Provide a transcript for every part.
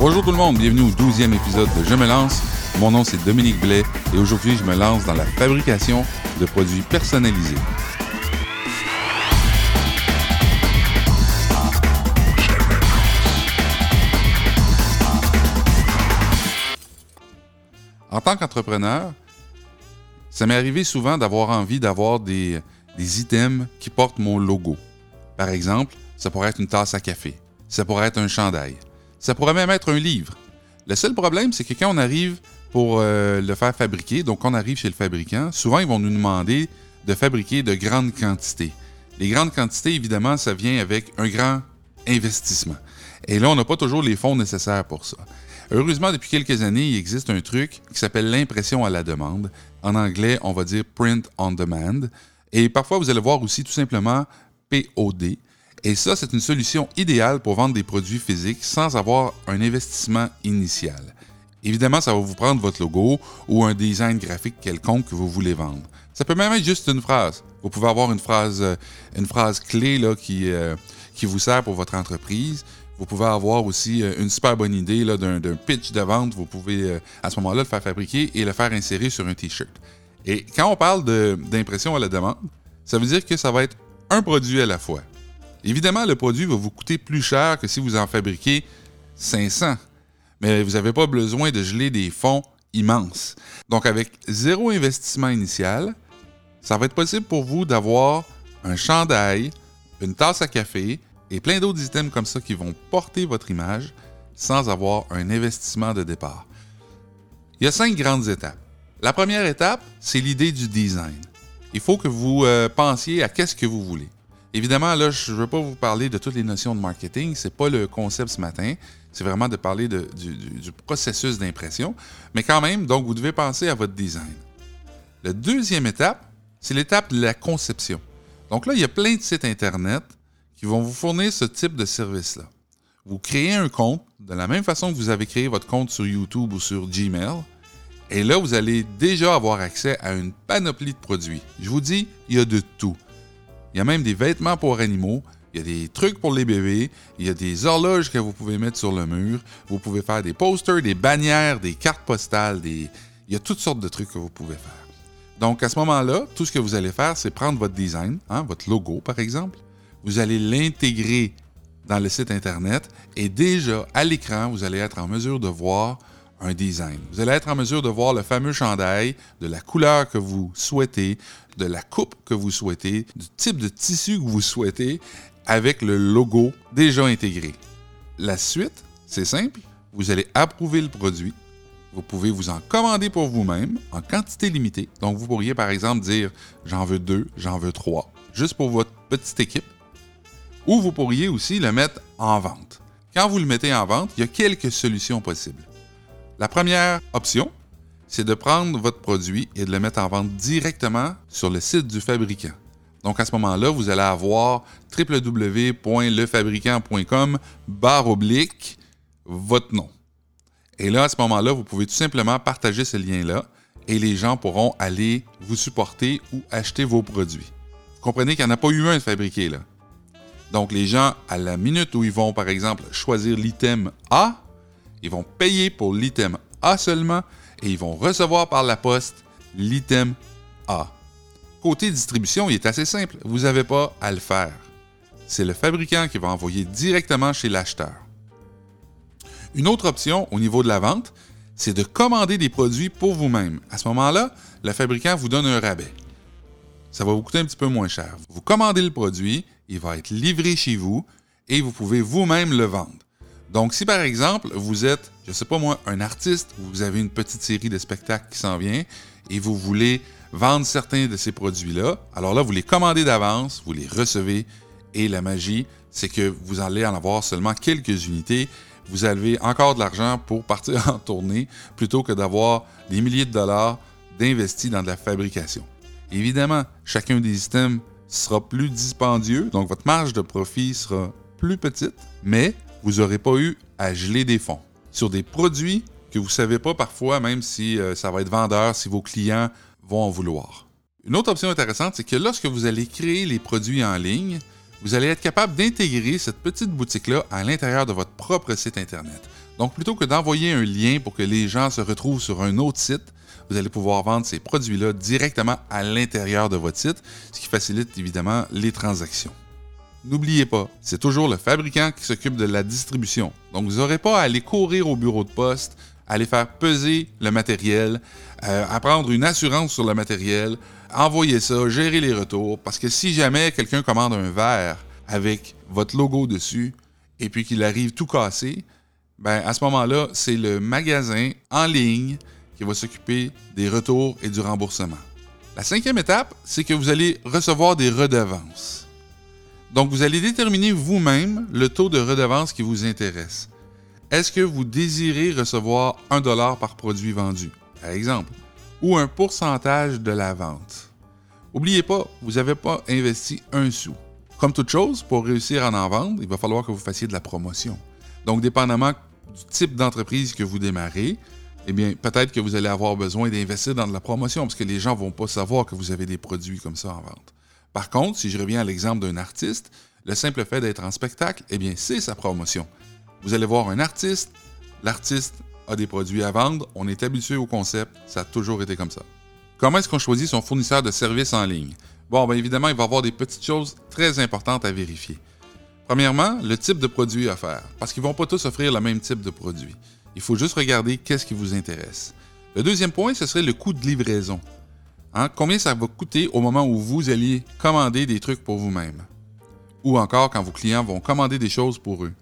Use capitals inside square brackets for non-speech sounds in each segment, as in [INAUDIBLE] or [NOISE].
Bonjour tout le monde, bienvenue au 12e épisode de Je me lance. Mon nom c'est Dominique Blais et aujourd'hui je me lance dans la fabrication de produits personnalisés. En tant qu'entrepreneur, ça m'est arrivé souvent d'avoir envie d'avoir des, des items qui portent mon logo. Par exemple, ça pourrait être une tasse à café, ça pourrait être un chandail, ça pourrait même être un livre. Le seul problème, c'est que quand on arrive pour euh, le faire fabriquer, donc on arrive chez le fabricant, souvent ils vont nous demander de fabriquer de grandes quantités. Les grandes quantités, évidemment, ça vient avec un grand investissement. Et là, on n'a pas toujours les fonds nécessaires pour ça. Heureusement, depuis quelques années, il existe un truc qui s'appelle l'impression à la demande. En anglais, on va dire print on demand. Et parfois, vous allez voir aussi tout simplement POD. Et ça, c'est une solution idéale pour vendre des produits physiques sans avoir un investissement initial. Évidemment, ça va vous prendre votre logo ou un design graphique quelconque que vous voulez vendre. Ça peut même être juste une phrase. Vous pouvez avoir une phrase, euh, une phrase clé là, qui, euh, qui vous sert pour votre entreprise. Vous pouvez avoir aussi euh, une super bonne idée d'un pitch de vente. Vous pouvez à ce moment-là le faire fabriquer et le faire insérer sur un T-shirt. Et quand on parle d'impression à la demande, ça veut dire que ça va être un produit à la fois. Évidemment, le produit va vous coûter plus cher que si vous en fabriquez 500, mais vous n'avez pas besoin de geler des fonds immenses. Donc, avec zéro investissement initial, ça va être possible pour vous d'avoir un chandail, une tasse à café et plein d'autres items comme ça qui vont porter votre image sans avoir un investissement de départ. Il y a cinq grandes étapes. La première étape, c'est l'idée du design. Il faut que vous euh, pensiez à qu'est-ce que vous voulez. Évidemment, là, je ne veux pas vous parler de toutes les notions de marketing. Ce n'est pas le concept ce matin. C'est vraiment de parler du, du, processus d'impression. Mais quand même, donc, vous devez penser à votre design. La deuxième étape, c'est l'étape de la conception. Donc là, il y a plein de sites Internet qui vont vous fournir ce type de service-là. Vous créez un compte de la même façon que vous avez créé votre compte sur YouTube ou sur Gmail. Et là, vous allez déjà avoir accès à une panoplie de produits. Je vous dis, il y a de tout. Il y a même des vêtements pour animaux. Il y a des trucs pour les bébés. Il y a des horloges que vous pouvez mettre sur le mur. Vous pouvez faire des posters, des bannières, des cartes postales. Des... Il y a toutes sortes de trucs que vous pouvez faire. Donc, à ce moment-là, tout ce que vous allez faire, c'est prendre votre design, hein, votre logo par exemple. Vous allez l'intégrer dans le site Internet et déjà à l'écran, vous allez être en mesure de voir design. Vous allez être en mesure de voir le fameux chandail, de la couleur que vous souhaitez, de la coupe que vous souhaitez, du type de tissu que vous souhaitez, avec le logo déjà intégré. La suite, c'est simple, vous allez approuver le produit. Vous pouvez vous en commander pour vous-même en quantité limitée. Donc, vous pourriez par exemple dire j'en veux deux, j'en veux trois, juste pour votre petite équipe. Ou vous pourriez aussi le mettre en vente. Quand vous le mettez en vente, il y a quelques solutions possibles. La première option, c'est de prendre votre produit et de le mettre en vente directement sur le site du fabricant. Donc à ce moment-là, vous allez avoir www.lefabricant.com barre oblique votre nom. Et là, à ce moment-là, vous pouvez tout simplement partager ce lien-là et les gens pourront aller vous supporter ou acheter vos produits. Vous comprenez qu'il n'y en a pas eu un de fabriqué là. Donc les gens, à la minute où ils vont, par exemple, choisir l'item A, ils vont payer pour l'item A seulement et ils vont recevoir par la poste l'item A. Côté distribution, il est assez simple. Vous n'avez pas à le faire. C'est le fabricant qui va envoyer directement chez l'acheteur. Une autre option au niveau de la vente, c'est de commander des produits pour vous-même. À ce moment-là, le fabricant vous donne un rabais. Ça va vous coûter un petit peu moins cher. Vous commandez le produit, il va être livré chez vous et vous pouvez vous-même le vendre. Donc, si par exemple, vous êtes, je ne sais pas moi, un artiste, vous avez une petite série de spectacles qui s'en vient et vous voulez vendre certains de ces produits-là, alors là, vous les commandez d'avance, vous les recevez et la magie, c'est que vous allez en avoir seulement quelques unités. Vous avez encore de l'argent pour partir [LAUGHS] en tournée plutôt que d'avoir des milliers de dollars d'investis dans de la fabrication. Évidemment, chacun des items sera plus dispendieux, donc votre marge de profit sera plus petite, mais vous n'aurez pas eu à geler des fonds sur des produits que vous ne savez pas parfois, même si euh, ça va être vendeur, si vos clients vont en vouloir. Une autre option intéressante, c'est que lorsque vous allez créer les produits en ligne, vous allez être capable d'intégrer cette petite boutique-là à l'intérieur de votre propre site Internet. Donc plutôt que d'envoyer un lien pour que les gens se retrouvent sur un autre site, vous allez pouvoir vendre ces produits-là directement à l'intérieur de votre site, ce qui facilite évidemment les transactions. N'oubliez pas, c'est toujours le fabricant qui s'occupe de la distribution. Donc vous n'aurez pas à aller courir au bureau de poste, aller faire peser le matériel, euh, à prendre une assurance sur le matériel, envoyer ça, gérer les retours, parce que si jamais quelqu'un commande un verre avec votre logo dessus et puis qu'il arrive tout cassé, ben à ce moment-là, c'est le magasin en ligne qui va s'occuper des retours et du remboursement. La cinquième étape, c'est que vous allez recevoir des redevances. Donc, vous allez déterminer vous-même le taux de redevance qui vous intéresse. Est-ce que vous désirez recevoir un dollar par produit vendu, par exemple, ou un pourcentage de la vente? N'oubliez pas, vous n'avez pas investi un sou. Comme toute chose, pour réussir à en vendre, il va falloir que vous fassiez de la promotion. Donc, dépendamment du type d'entreprise que vous démarrez, eh bien, peut-être que vous allez avoir besoin d'investir dans de la promotion parce que les gens ne vont pas savoir que vous avez des produits comme ça en vente. Par contre, si je reviens à l'exemple d'un artiste, le simple fait d'être en spectacle, eh bien, c'est sa promotion. Vous allez voir un artiste, l'artiste a des produits à vendre, on est habitué au concept, ça a toujours été comme ça. Comment est-ce qu'on choisit son fournisseur de services en ligne? Bon, bien évidemment, il va y avoir des petites choses très importantes à vérifier. Premièrement, le type de produit à faire, parce qu'ils ne vont pas tous offrir le même type de produit. Il faut juste regarder qu'est-ce qui vous intéresse. Le deuxième point, ce serait le coût de livraison. Hein? Combien ça va coûter au moment où vous allez commander des trucs pour vous-même? Ou encore quand vos clients vont commander des choses pour eux.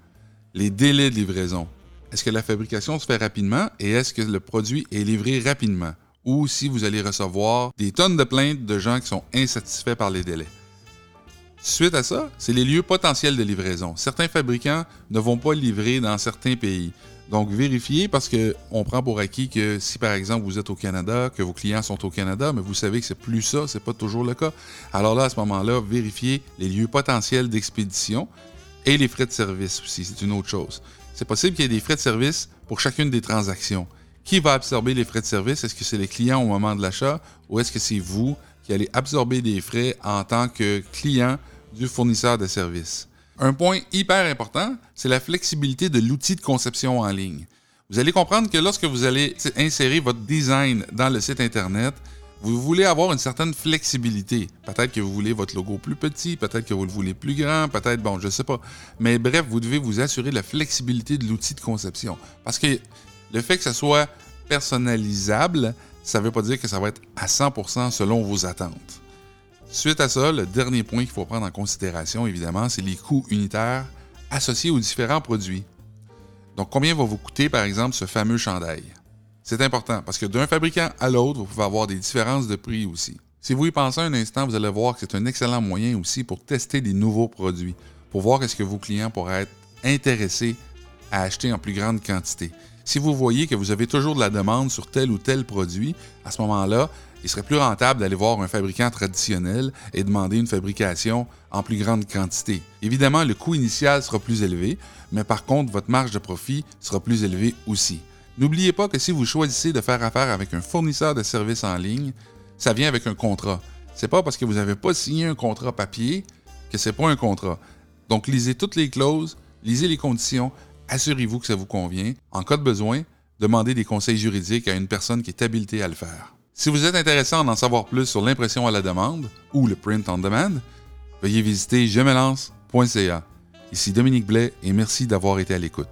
Les délais de livraison. Est-ce que la fabrication se fait rapidement et est-ce que le produit est livré rapidement? Ou si vous allez recevoir des tonnes de plaintes de gens qui sont insatisfaits par les délais. Suite à ça, c'est les lieux potentiels de livraison. Certains fabricants ne vont pas livrer dans certains pays. Donc, vérifiez parce qu'on prend pour acquis que si, par exemple, vous êtes au Canada, que vos clients sont au Canada, mais vous savez que c'est plus ça, c'est pas toujours le cas. Alors là, à ce moment-là, vérifiez les lieux potentiels d'expédition et les frais de service aussi, c'est une autre chose. C'est possible qu'il y ait des frais de service pour chacune des transactions. Qui va absorber les frais de service? Est-ce que c'est les clients au moment de l'achat ou est-ce que c'est vous qui allez absorber des frais en tant que client du fournisseur de services? Un point hyper important, c'est la flexibilité de l'outil de conception en ligne. Vous allez comprendre que lorsque vous allez insérer votre design dans le site Internet, vous voulez avoir une certaine flexibilité. Peut-être que vous voulez votre logo plus petit, peut-être que vous le voulez plus grand, peut-être, bon, je ne sais pas. Mais bref, vous devez vous assurer la flexibilité de l'outil de conception. Parce que le fait que ça soit personnalisable, ça ne veut pas dire que ça va être à 100% selon vos attentes. Suite à ça, le dernier point qu'il faut prendre en considération, évidemment, c'est les coûts unitaires associés aux différents produits. Donc, combien va vous coûter, par exemple, ce fameux chandail? C'est important parce que d'un fabricant à l'autre, vous pouvez avoir des différences de prix aussi. Si vous y pensez un instant, vous allez voir que c'est un excellent moyen aussi pour tester des nouveaux produits, pour voir est-ce que vos clients pourraient être intéressés à acheter en plus grande quantité. Si vous voyez que vous avez toujours de la demande sur tel ou tel produit, à ce moment-là, il serait plus rentable d'aller voir un fabricant traditionnel et demander une fabrication en plus grande quantité. Évidemment, le coût initial sera plus élevé, mais par contre, votre marge de profit sera plus élevée aussi. N'oubliez pas que si vous choisissez de faire affaire avec un fournisseur de services en ligne, ça vient avec un contrat. C'est pas parce que vous n'avez pas signé un contrat papier que c'est pas un contrat. Donc lisez toutes les clauses, lisez les conditions, assurez-vous que ça vous convient. En cas de besoin, demandez des conseils juridiques à une personne qui est habilitée à le faire. Si vous êtes intéressé à en savoir plus sur l'impression à la demande ou le print on demand, veuillez visiter jemelance.ca. Ici Dominique Blais et merci d'avoir été à l'écoute.